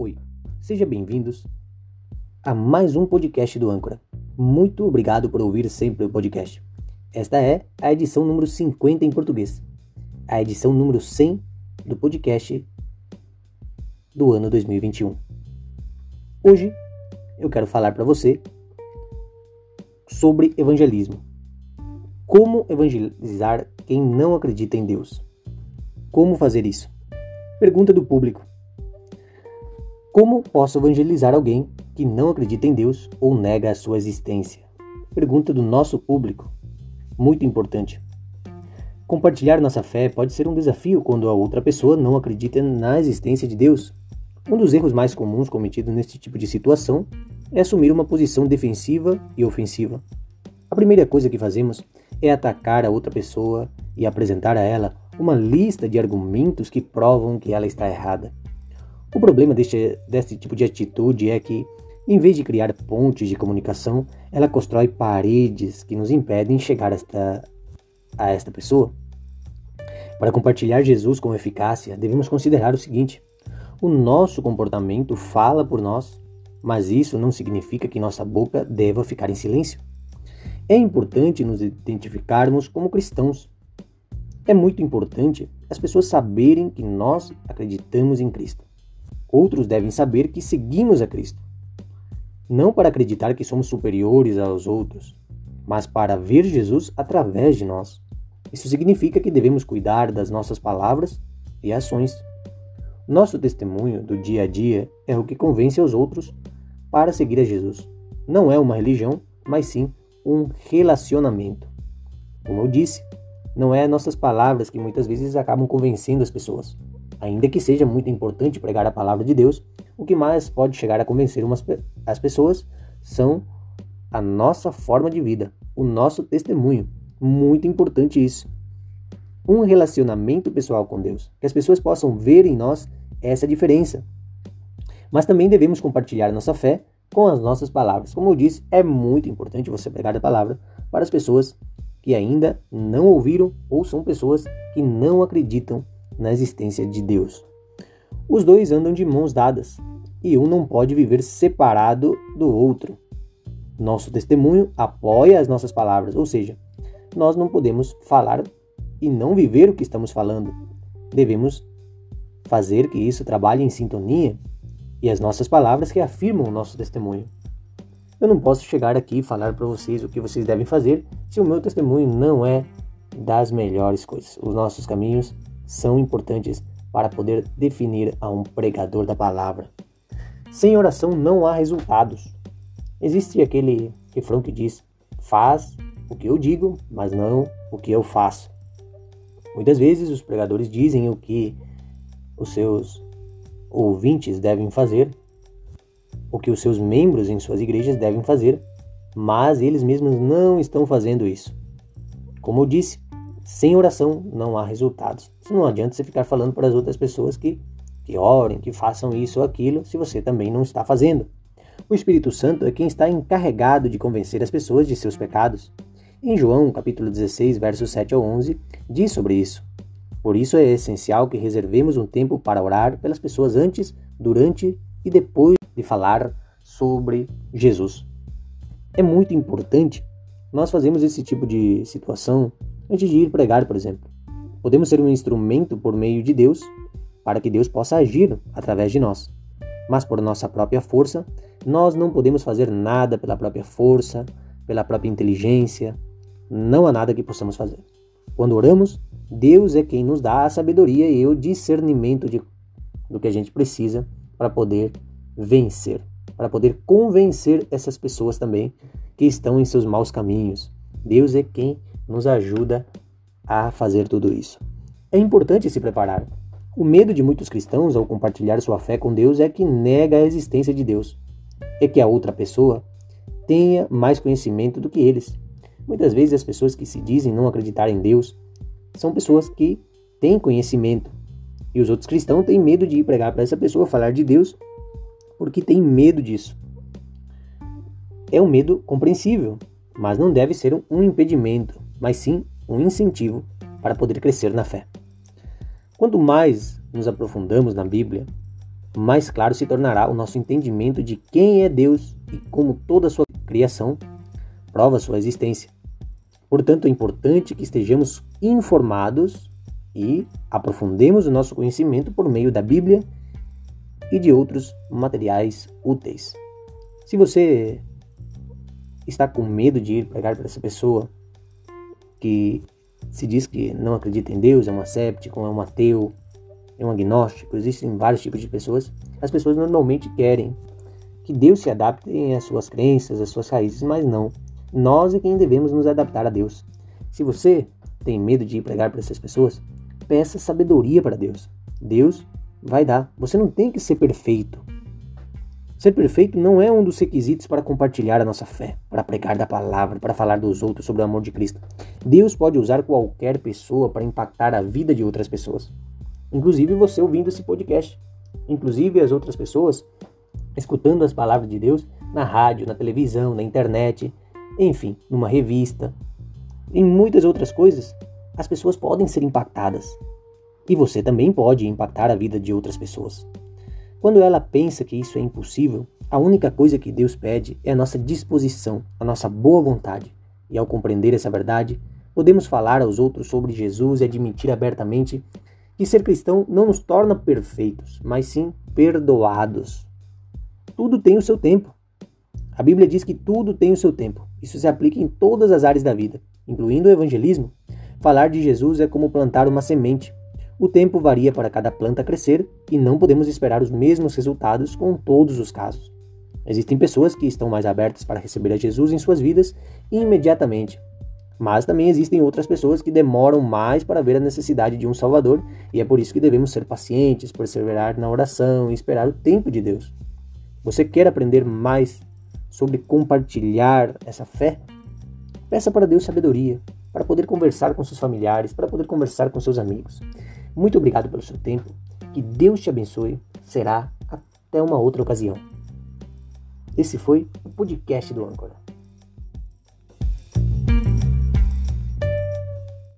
Oi, sejam bem-vindos a mais um podcast do Âncora. Muito obrigado por ouvir sempre o podcast. Esta é a edição número 50 em português, a edição número 100 do podcast do ano 2021. Hoje eu quero falar para você sobre evangelismo. Como evangelizar quem não acredita em Deus? Como fazer isso? Pergunta do público. Como posso evangelizar alguém que não acredita em Deus ou nega a sua existência? Pergunta do nosso público. Muito importante. Compartilhar nossa fé pode ser um desafio quando a outra pessoa não acredita na existência de Deus. Um dos erros mais comuns cometidos neste tipo de situação é assumir uma posição defensiva e ofensiva. A primeira coisa que fazemos é atacar a outra pessoa e apresentar a ela uma lista de argumentos que provam que ela está errada. O problema deste, tipo de atitude é que, em vez de criar pontes de comunicação, ela constrói paredes que nos impedem chegar esta, a esta pessoa. Para compartilhar Jesus com eficácia, devemos considerar o seguinte: o nosso comportamento fala por nós, mas isso não significa que nossa boca deva ficar em silêncio. É importante nos identificarmos como cristãos. É muito importante as pessoas saberem que nós acreditamos em Cristo. Outros devem saber que seguimos a Cristo. Não para acreditar que somos superiores aos outros, mas para ver Jesus através de nós. Isso significa que devemos cuidar das nossas palavras e ações. Nosso testemunho do dia a dia é o que convence os outros para seguir a Jesus. Não é uma religião, mas sim um relacionamento. Como eu disse, não é nossas palavras que muitas vezes acabam convencendo as pessoas. Ainda que seja muito importante pregar a palavra de Deus, o que mais pode chegar a convencer umas, as pessoas são a nossa forma de vida, o nosso testemunho. Muito importante isso. Um relacionamento pessoal com Deus, que as pessoas possam ver em nós essa diferença. Mas também devemos compartilhar nossa fé com as nossas palavras. Como eu disse, é muito importante você pregar a palavra para as pessoas que ainda não ouviram ou são pessoas que não acreditam na existência de Deus. Os dois andam de mãos dadas e um não pode viver separado do outro. Nosso testemunho apoia as nossas palavras, ou seja, nós não podemos falar e não viver o que estamos falando. Devemos fazer que isso trabalhe em sintonia e as nossas palavras que afirmam o nosso testemunho. Eu não posso chegar aqui e falar para vocês o que vocês devem fazer se o meu testemunho não é das melhores coisas. Os nossos caminhos são importantes para poder definir a um pregador da palavra. Sem oração não há resultados. Existe aquele refrão que diz: faz o que eu digo, mas não o que eu faço. Muitas vezes os pregadores dizem o que os seus ouvintes devem fazer, o que os seus membros em suas igrejas devem fazer, mas eles mesmos não estão fazendo isso. Como eu disse, sem oração não há resultados. Não adianta você ficar falando para as outras pessoas que, que orem, que façam isso ou aquilo, se você também não está fazendo. O Espírito Santo é quem está encarregado de convencer as pessoas de seus pecados. Em João, capítulo 16, versos 7 ao 11, diz sobre isso. Por isso é essencial que reservemos um tempo para orar pelas pessoas antes, durante e depois de falar sobre Jesus. É muito importante nós fazermos esse tipo de situação antes de ir pregar, por exemplo. Podemos ser um instrumento por meio de Deus para que Deus possa agir através de nós. Mas por nossa própria força, nós não podemos fazer nada pela própria força, pela própria inteligência. Não há nada que possamos fazer. Quando oramos, Deus é quem nos dá a sabedoria e o discernimento de, do que a gente precisa para poder vencer, para poder convencer essas pessoas também que estão em seus maus caminhos. Deus é quem nos ajuda a fazer tudo isso. É importante se preparar. O medo de muitos cristãos ao compartilhar sua fé com Deus é que nega a existência de Deus. É que a outra pessoa tenha mais conhecimento do que eles. Muitas vezes as pessoas que se dizem não acreditar em Deus são pessoas que têm conhecimento. E os outros cristãos têm medo de ir pregar para essa pessoa, falar de Deus, porque tem medo disso. É um medo compreensível, mas não deve ser um impedimento, mas sim um incentivo para poder crescer na fé. Quanto mais nos aprofundamos na Bíblia, mais claro se tornará o nosso entendimento de quem é Deus e como toda a sua criação prova sua existência. Portanto, é importante que estejamos informados e aprofundemos o nosso conhecimento por meio da Bíblia e de outros materiais úteis. Se você está com medo de ir pregar para essa pessoa que se diz que não acredita em Deus, é um asséptico, é um ateu, é um agnóstico, existem vários tipos de pessoas. As pessoas normalmente querem que Deus se adapte às suas crenças, às suas raízes, mas não. Nós é quem devemos nos adaptar a Deus. Se você tem medo de ir pregar para essas pessoas, peça sabedoria para Deus. Deus vai dar. Você não tem que ser perfeito. Ser perfeito não é um dos requisitos para compartilhar a nossa fé, para pregar da palavra, para falar dos outros sobre o amor de Cristo. Deus pode usar qualquer pessoa para impactar a vida de outras pessoas. Inclusive você ouvindo esse podcast. Inclusive as outras pessoas escutando as palavras de Deus na rádio, na televisão, na internet, enfim, numa revista. Em muitas outras coisas, as pessoas podem ser impactadas. E você também pode impactar a vida de outras pessoas. Quando ela pensa que isso é impossível, a única coisa que Deus pede é a nossa disposição, a nossa boa vontade. E ao compreender essa verdade, podemos falar aos outros sobre Jesus e admitir abertamente que ser cristão não nos torna perfeitos, mas sim perdoados. Tudo tem o seu tempo. A Bíblia diz que tudo tem o seu tempo. Isso se aplica em todas as áreas da vida, incluindo o evangelismo. Falar de Jesus é como plantar uma semente. O tempo varia para cada planta crescer e não podemos esperar os mesmos resultados com todos os casos. Existem pessoas que estão mais abertas para receber a Jesus em suas vidas imediatamente, mas também existem outras pessoas que demoram mais para ver a necessidade de um Salvador, e é por isso que devemos ser pacientes, perseverar na oração e esperar o tempo de Deus. Você quer aprender mais sobre compartilhar essa fé? Peça para Deus sabedoria, para poder conversar com seus familiares, para poder conversar com seus amigos. Muito obrigado pelo seu tempo. Que Deus te abençoe. Será até uma outra ocasião. Esse foi o podcast do Âncora.